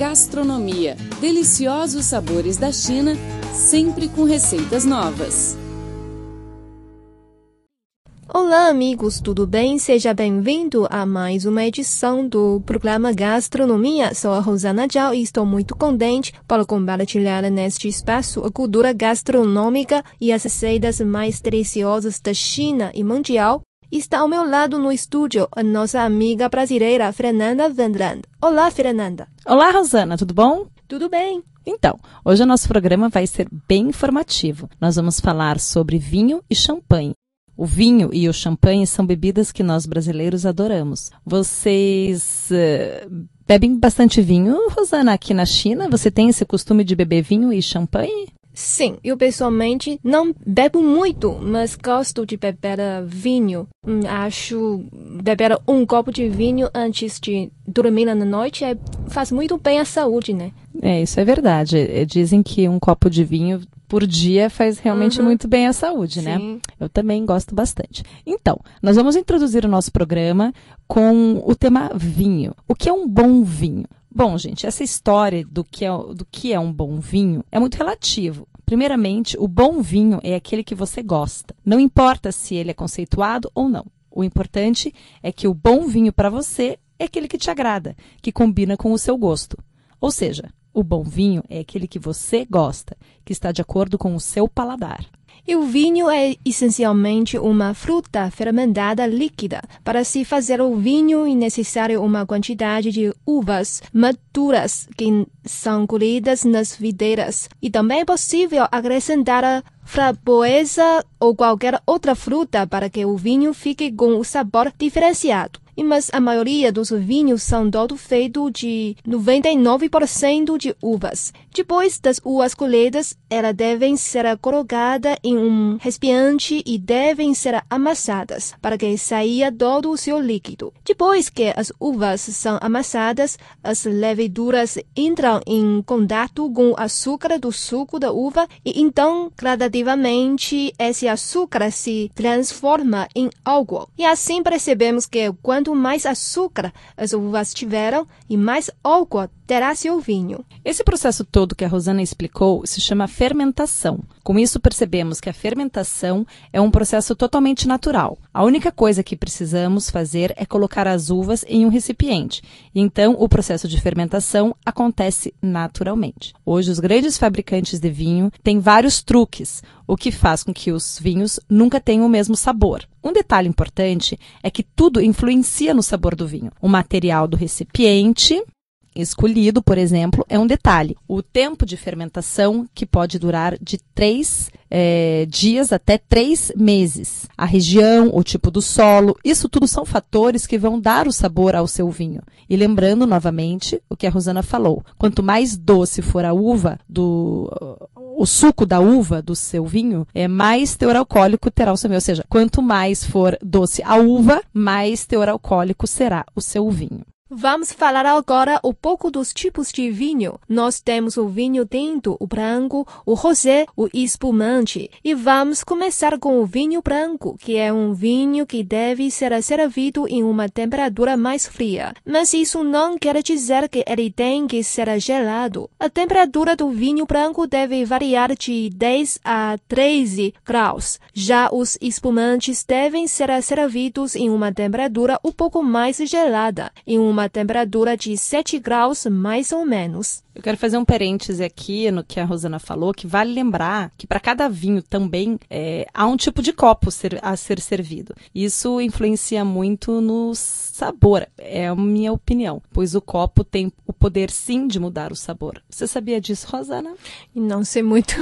Gastronomia. Deliciosos sabores da China, sempre com receitas novas. Olá, amigos, tudo bem? Seja bem-vindo a mais uma edição do programa Gastronomia. Sou a Rosana Zhao e estou muito contente para compartilhar neste espaço a cultura gastronômica e as receitas mais deliciosas da China e mundial. Está ao meu lado no estúdio a nossa amiga brasileira Fernanda Vendland. Olá, Fernanda. Olá, Rosana, tudo bom? Tudo bem. Então, hoje o nosso programa vai ser bem informativo. Nós vamos falar sobre vinho e champanhe. O vinho e o champanhe são bebidas que nós brasileiros adoramos. Vocês uh, bebem bastante vinho, Rosana, aqui na China? Você tem esse costume de beber vinho e champanhe? Sim, eu pessoalmente não bebo muito, mas gosto de beber vinho. Hum, acho beber um copo de vinho antes de dormir na noite é, faz muito bem à saúde, né? É, isso é verdade. Dizem que um copo de vinho por dia faz realmente uhum. muito bem à saúde, né? Sim. Eu também gosto bastante. Então, nós vamos introduzir o nosso programa com o tema vinho. O que é um bom vinho? Bom, gente, essa história do que, é, do que é um bom vinho é muito relativo. Primeiramente, o bom vinho é aquele que você gosta. Não importa se ele é conceituado ou não. O importante é que o bom vinho para você é aquele que te agrada, que combina com o seu gosto. Ou seja, o bom vinho é aquele que você gosta, que está de acordo com o seu paladar. E o vinho é essencialmente uma fruta fermentada líquida. Para se fazer o vinho é necessário uma quantidade de uvas maduras que são colhidas nas videiras. E também é possível acrescentar a framboesa ou qualquer outra fruta para que o vinho fique com o sabor diferenciado mas a maioria dos vinhos são todo feito de 99% de uvas. Depois das uvas colhidas, elas devem ser colocadas em um recipiente e devem ser amassadas para que saia todo o seu líquido. Depois que as uvas são amassadas, as leveduras entram em contato com o açúcar do suco da uva e então gradativamente esse açúcar se transforma em álcool. E assim percebemos que quanto quanto mais açúcar as uvas tiveram e mais álcool terá seu vinho. Esse processo todo que a Rosana explicou se chama fermentação. Com isso, percebemos que a fermentação é um processo totalmente natural. A única coisa que precisamos fazer é colocar as uvas em um recipiente. Então, o processo de fermentação acontece naturalmente. Hoje, os grandes fabricantes de vinho têm vários truques, o que faz com que os vinhos nunca tenham o mesmo sabor. Um detalhe importante é que tudo influencia no sabor do vinho. O material do recipiente, escolhido, por exemplo, é um detalhe. O tempo de fermentação, que pode durar de três é, dias até três meses. A região, o tipo do solo, isso tudo são fatores que vão dar o sabor ao seu vinho. E lembrando novamente o que a Rosana falou: quanto mais doce for a uva do o suco da uva do seu vinho, é mais teor alcoólico terá o seu vinho. Ou seja, quanto mais for doce a uva, mais teor alcoólico será o seu vinho. Vamos falar agora um pouco dos tipos de vinho. Nós temos o vinho tinto, o branco, o rosé, o espumante. E vamos começar com o vinho branco, que é um vinho que deve ser servido em uma temperatura mais fria. Mas isso não quer dizer que ele tem que ser gelado. A temperatura do vinho branco deve variar de 10 a 13 graus. Já os espumantes devem ser servidos em uma temperatura um pouco mais gelada, em uma uma temperatura de 7 graus mais ou menos. Eu quero fazer um parêntese aqui no que a Rosana falou, que vale lembrar que para cada vinho também é, há um tipo de copo ser, a ser servido. Isso influencia muito no sabor, é a minha opinião, pois o copo tem o poder sim de mudar o sabor. Você sabia disso, Rosana? Não sei muito.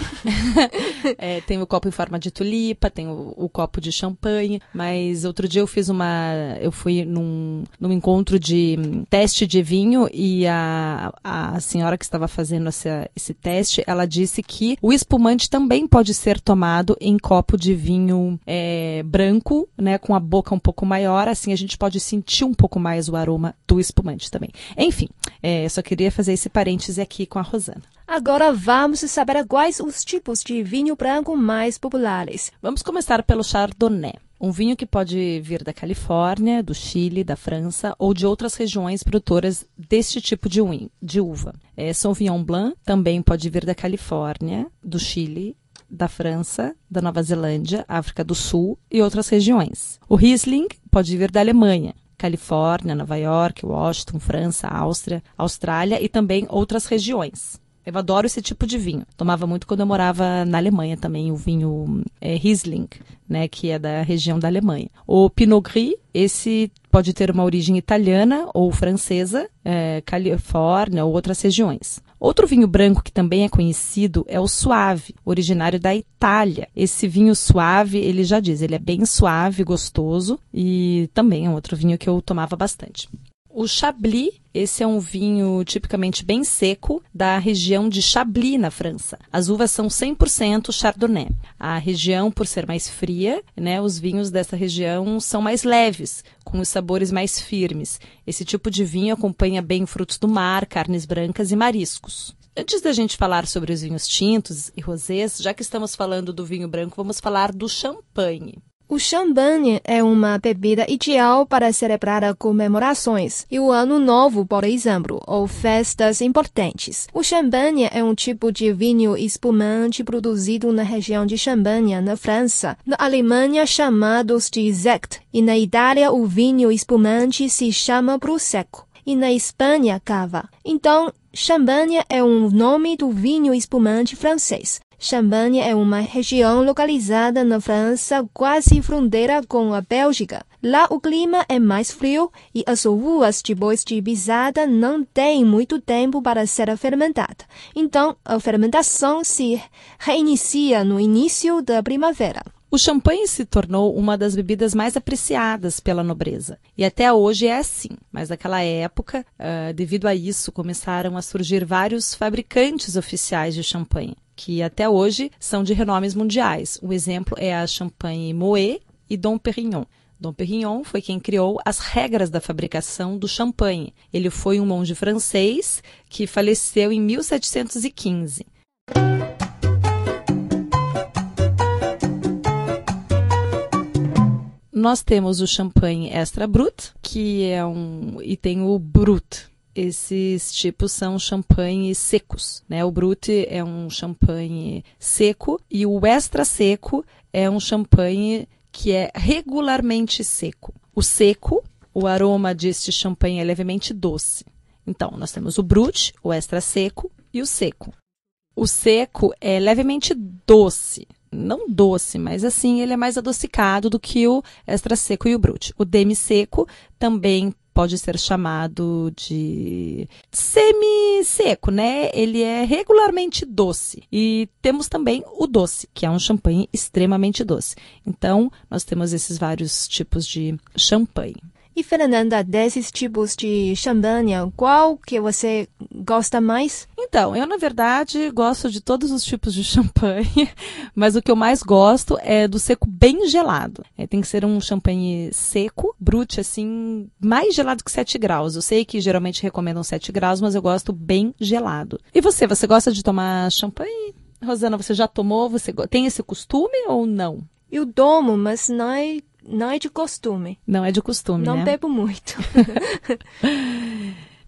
é, tem o copo em forma de tulipa, tem o, o, copo de champanhe, mas outro dia eu fiz uma. Eu fui num, num encontro de teste de vinho e a, a senhora que estava fazendo essa, esse teste, ela disse que o espumante também pode ser tomado em copo de vinho é, branco, né, com a boca um pouco maior, assim a gente pode sentir um pouco mais o aroma do espumante também. Enfim, é, só queria fazer esse parêntese aqui com a Rosana. Agora vamos saber quais os tipos de vinho branco mais populares. Vamos começar pelo Chardonnay. Um vinho que pode vir da Califórnia, do Chile, da França ou de outras regiões produtoras deste tipo de, de uva. É, Sauvignon Blanc também pode vir da Califórnia, do Chile, da França, da Nova Zelândia, África do Sul e outras regiões. O Riesling pode vir da Alemanha, Califórnia, Nova York, Washington, França, Áustria, Austrália e também outras regiões. Eu adoro esse tipo de vinho. Tomava muito quando eu morava na Alemanha também, o vinho é, Riesling, né, que é da região da Alemanha. O Pinot Gris, esse pode ter uma origem italiana ou francesa, é, Califórnia ou outras regiões. Outro vinho branco que também é conhecido é o Suave, originário da Itália. Esse vinho suave, ele já diz, ele é bem suave, gostoso e também é um outro vinho que eu tomava bastante. O Chablis, esse é um vinho tipicamente bem seco da região de Chablis, na França. As uvas são 100% Chardonnay. A região, por ser mais fria, né, os vinhos dessa região são mais leves, com os sabores mais firmes. Esse tipo de vinho acompanha bem frutos do mar, carnes brancas e mariscos. Antes da gente falar sobre os vinhos tintos e rosés, já que estamos falando do vinho branco, vamos falar do champanhe. O champanhe é uma bebida ideal para celebrar comemorações e o Ano Novo, por exemplo, ou festas importantes. O champanhe é um tipo de vinho espumante produzido na região de Champagne, na França. Na Alemanha, chamados de Sekt, e na Itália, o vinho espumante se chama Prosecco e na Espanha, cava. Então, Champagne é um nome do vinho espumante francês. Champagne é uma região localizada na França, quase fronteira com a Bélgica. Lá o clima é mais frio e as uvas depois de pisada não têm muito tempo para ser fermentada. Então, a fermentação se reinicia no início da primavera. O champanhe se tornou uma das bebidas mais apreciadas pela nobreza. E até hoje é assim. Mas naquela época, uh, devido a isso, começaram a surgir vários fabricantes oficiais de champanhe que até hoje são de renomes mundiais. O exemplo é a Champagne Moët e Dom Perignon. Dom Perignon foi quem criou as regras da fabricação do champanhe. Ele foi um monge francês que faleceu em 1715. Nós temos o champanhe extra brut, que é um e tem o brut, esses tipos são champanhes secos, né? O Brut é um champanhe seco e o extra seco é um champanhe que é regularmente seco. O seco, o aroma deste champanhe é levemente doce. Então, nós temos o Brut, o extra seco e o seco. O seco é levemente doce, não doce, mas assim ele é mais adocicado do que o extra seco e o brut. O demi seco também pode ser chamado de semi-seco, né? Ele é regularmente doce. E temos também o doce, que é um champanhe extremamente doce. Então, nós temos esses vários tipos de champanhe. E Fernanda, desses tipos de champanhe, qual que você gosta mais? Então, eu na verdade gosto de todos os tipos de champanhe, mas o que eu mais gosto é do seco bem gelado. É, tem que ser um champanhe seco, brute assim, mais gelado que 7 graus. Eu sei que geralmente recomendam 7 graus, mas eu gosto bem gelado. E você, você gosta de tomar champanhe? Rosana, você já tomou? Você tem esse costume ou não? Eu tomo, mas não é não é de costume. Não é de costume, Não né? bebo muito.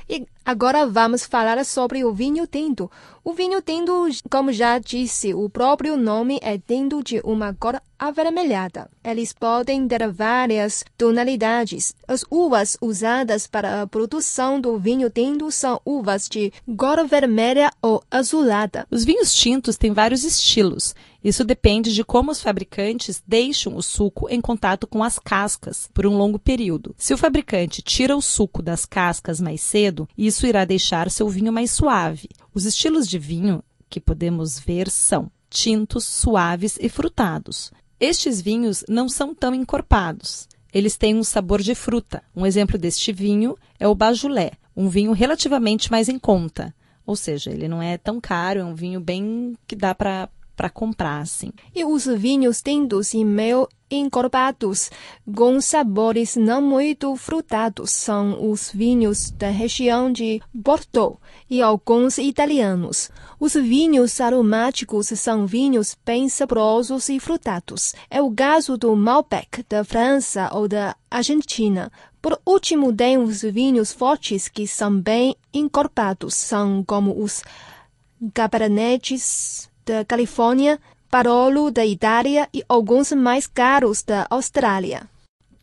e agora vamos falar sobre o vinho tinto. O vinho tinto, como já disse, o próprio nome é tinto de uma cor avermelhada. Eles podem ter várias tonalidades. As uvas usadas para a produção do vinho tinto são uvas de cor vermelha ou azulada. Os vinhos tintos têm vários estilos. Isso depende de como os fabricantes deixam o suco em contato com as cascas por um longo período. Se o fabricante tira o suco das cascas mais cedo, isso irá deixar seu vinho mais suave. Os estilos de vinho que podemos ver são tintos, suaves e frutados. Estes vinhos não são tão encorpados. Eles têm um sabor de fruta. Um exemplo deste vinho é o Bajulé, um vinho relativamente mais em conta. Ou seja, ele não é tão caro, é um vinho bem que dá para para comprar, assim. E os vinhos tintos e meio encorpados, com sabores não muito frutados, são os vinhos da região de Bordeaux e alguns italianos. Os vinhos aromáticos são vinhos bem saborosos e frutados. É o caso do Malbec da França ou da Argentina. Por último, tem os vinhos fortes que são bem encorpados, são como os Cabernetes da Califórnia, Barolo da Itália e alguns mais caros da Austrália.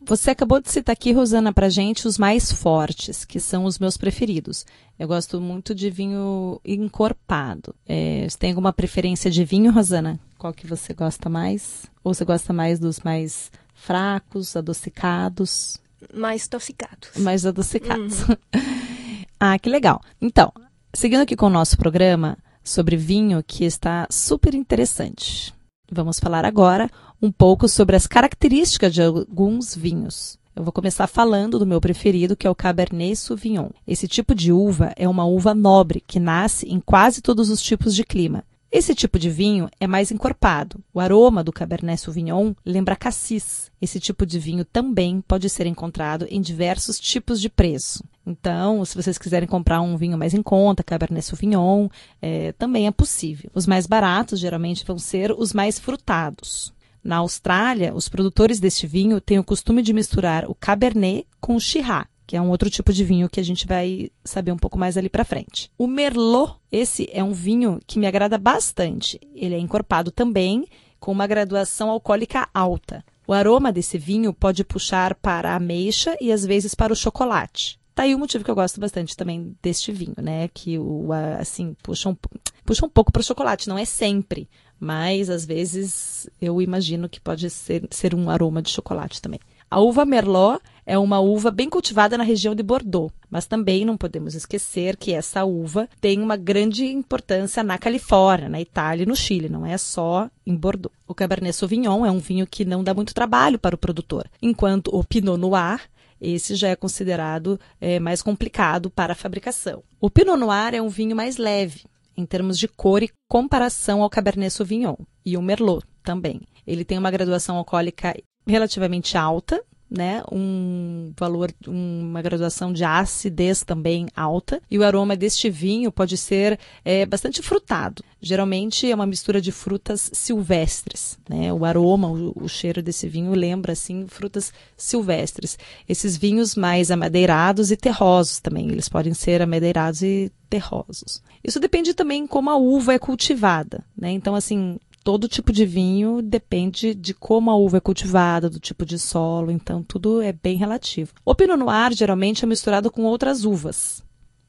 Você acabou de citar aqui, Rosana, para gente os mais fortes, que são os meus preferidos. Eu gosto muito de vinho encorpado. É, você tem alguma preferência de vinho, Rosana? Qual que você gosta mais? Ou você gosta mais dos mais fracos, adocicados? Mais adocicados. Mais adocicados. Uhum. ah, que legal. Então, seguindo aqui com o nosso programa, sobre vinho que está super interessante. Vamos falar agora um pouco sobre as características de alguns vinhos. Eu vou começar falando do meu preferido, que é o Cabernet Sauvignon. Esse tipo de uva é uma uva nobre que nasce em quase todos os tipos de clima. Esse tipo de vinho é mais encorpado. O aroma do Cabernet Sauvignon lembra cassis. Esse tipo de vinho também pode ser encontrado em diversos tipos de preço. Então, se vocês quiserem comprar um vinho mais em conta, Cabernet Sauvignon, é, também é possível. Os mais baratos geralmente vão ser os mais frutados. Na Austrália, os produtores deste vinho têm o costume de misturar o Cabernet com o Shiraz, que é um outro tipo de vinho que a gente vai saber um pouco mais ali para frente. O Merlot, esse é um vinho que me agrada bastante. Ele é encorpado também, com uma graduação alcoólica alta. O aroma desse vinho pode puxar para a ameixa e às vezes para o chocolate. Tá aí o motivo que eu gosto bastante também deste vinho, né? Que o assim puxa um, puxa um pouco para o chocolate, não é sempre, mas às vezes eu imagino que pode ser, ser um aroma de chocolate também. A uva Merlot é uma uva bem cultivada na região de Bordeaux, mas também não podemos esquecer que essa uva tem uma grande importância na Califórnia, na Itália e no Chile, não é só em Bordeaux. O Cabernet Sauvignon é um vinho que não dá muito trabalho para o produtor, enquanto o Pinot Noir esse já é considerado é, mais complicado para a fabricação. O Pinot Noir é um vinho mais leve, em termos de cor e comparação ao Cabernet Sauvignon e o Merlot também. Ele tem uma graduação alcoólica relativamente alta, né, um valor, uma graduação de acidez também alta. E o aroma deste vinho pode ser é, bastante frutado. Geralmente é uma mistura de frutas silvestres. Né? O aroma, o, o, cheiro desse vinho lembra assim frutas silvestres. Esses vinhos mais amadeirados e terrosos também. Eles podem ser amadeirados e terrosos. Isso depende também como a uva é cultivada. Né? Então, assim, todo tipo de vinho depende de como a uva é cultivada, do tipo de solo, então tudo é bem relativo. O Pinot Noir geralmente é misturado com outras uvas,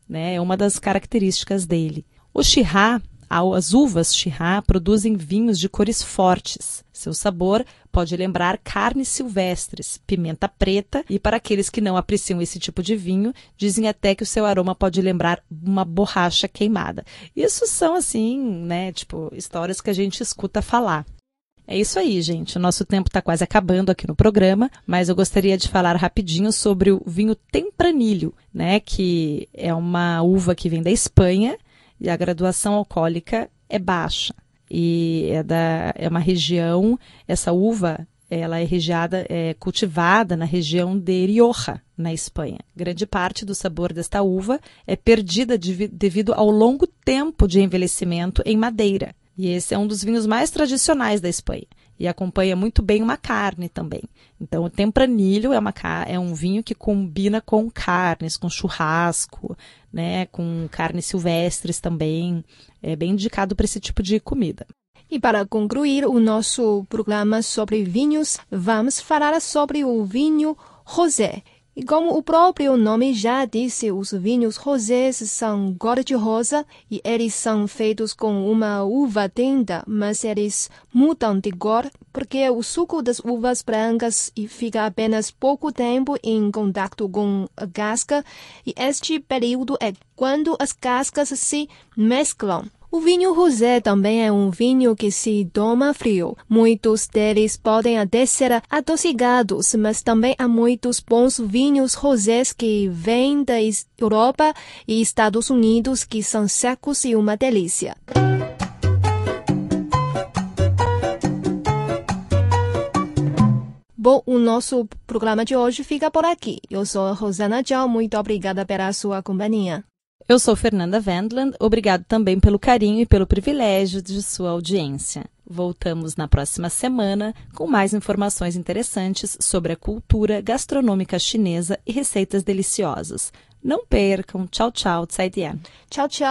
né? É uma das características dele. O Shiraz as uvas Shiraz produzem vinhos de cores fortes. Seu sabor pode lembrar carnes silvestres, pimenta preta, e para aqueles que não apreciam esse tipo de vinho, dizem até que o seu aroma pode lembrar uma borracha queimada. Isso são assim, né, tipo, histórias que a gente escuta falar. É isso aí, gente. O nosso tempo está quase acabando aqui no programa, mas eu gostaria de falar rapidinho sobre o vinho Tempranilho, né, que é uma uva que vem da Espanha e a graduação alcoólica é baixa. E é, da, é uma região, essa uva, ela é, regiada, é cultivada na região de Rioja, na Espanha. Grande parte do sabor desta uva é perdida de, devido ao longo tempo de envelhecimento em madeira. E esse é um dos vinhos mais tradicionais da Espanha e acompanha muito bem uma carne também. Então, o tempranilho é, uma, é um vinho que combina com carnes, com churrasco, né, com carnes silvestres também. É bem indicado para esse tipo de comida. E para concluir o nosso programa sobre vinhos, vamos falar sobre o vinho rosé. E como o próprio nome já disse, os vinhos rosés são cor de rosa e eles são feitos com uma uva tinta, mas eles mudam de cor porque o suco das uvas brancas fica apenas pouco tempo em contato com a casca e este período é quando as cascas se mesclam. O vinho rosé também é um vinho que se toma frio. Muitos deles podem até ser adocicados, mas também há muitos bons vinhos rosés que vêm da Europa e Estados Unidos que são secos e uma delícia. Bom, o nosso programa de hoje fica por aqui. Eu sou a Rosana Tchau, muito obrigada pela sua companhia. Eu sou Fernanda Wendland, obrigado também pelo carinho e pelo privilégio de sua audiência. Voltamos na próxima semana com mais informações interessantes sobre a cultura gastronômica chinesa e receitas deliciosas. Não percam. Tchau, tchau. Tchau, tchau.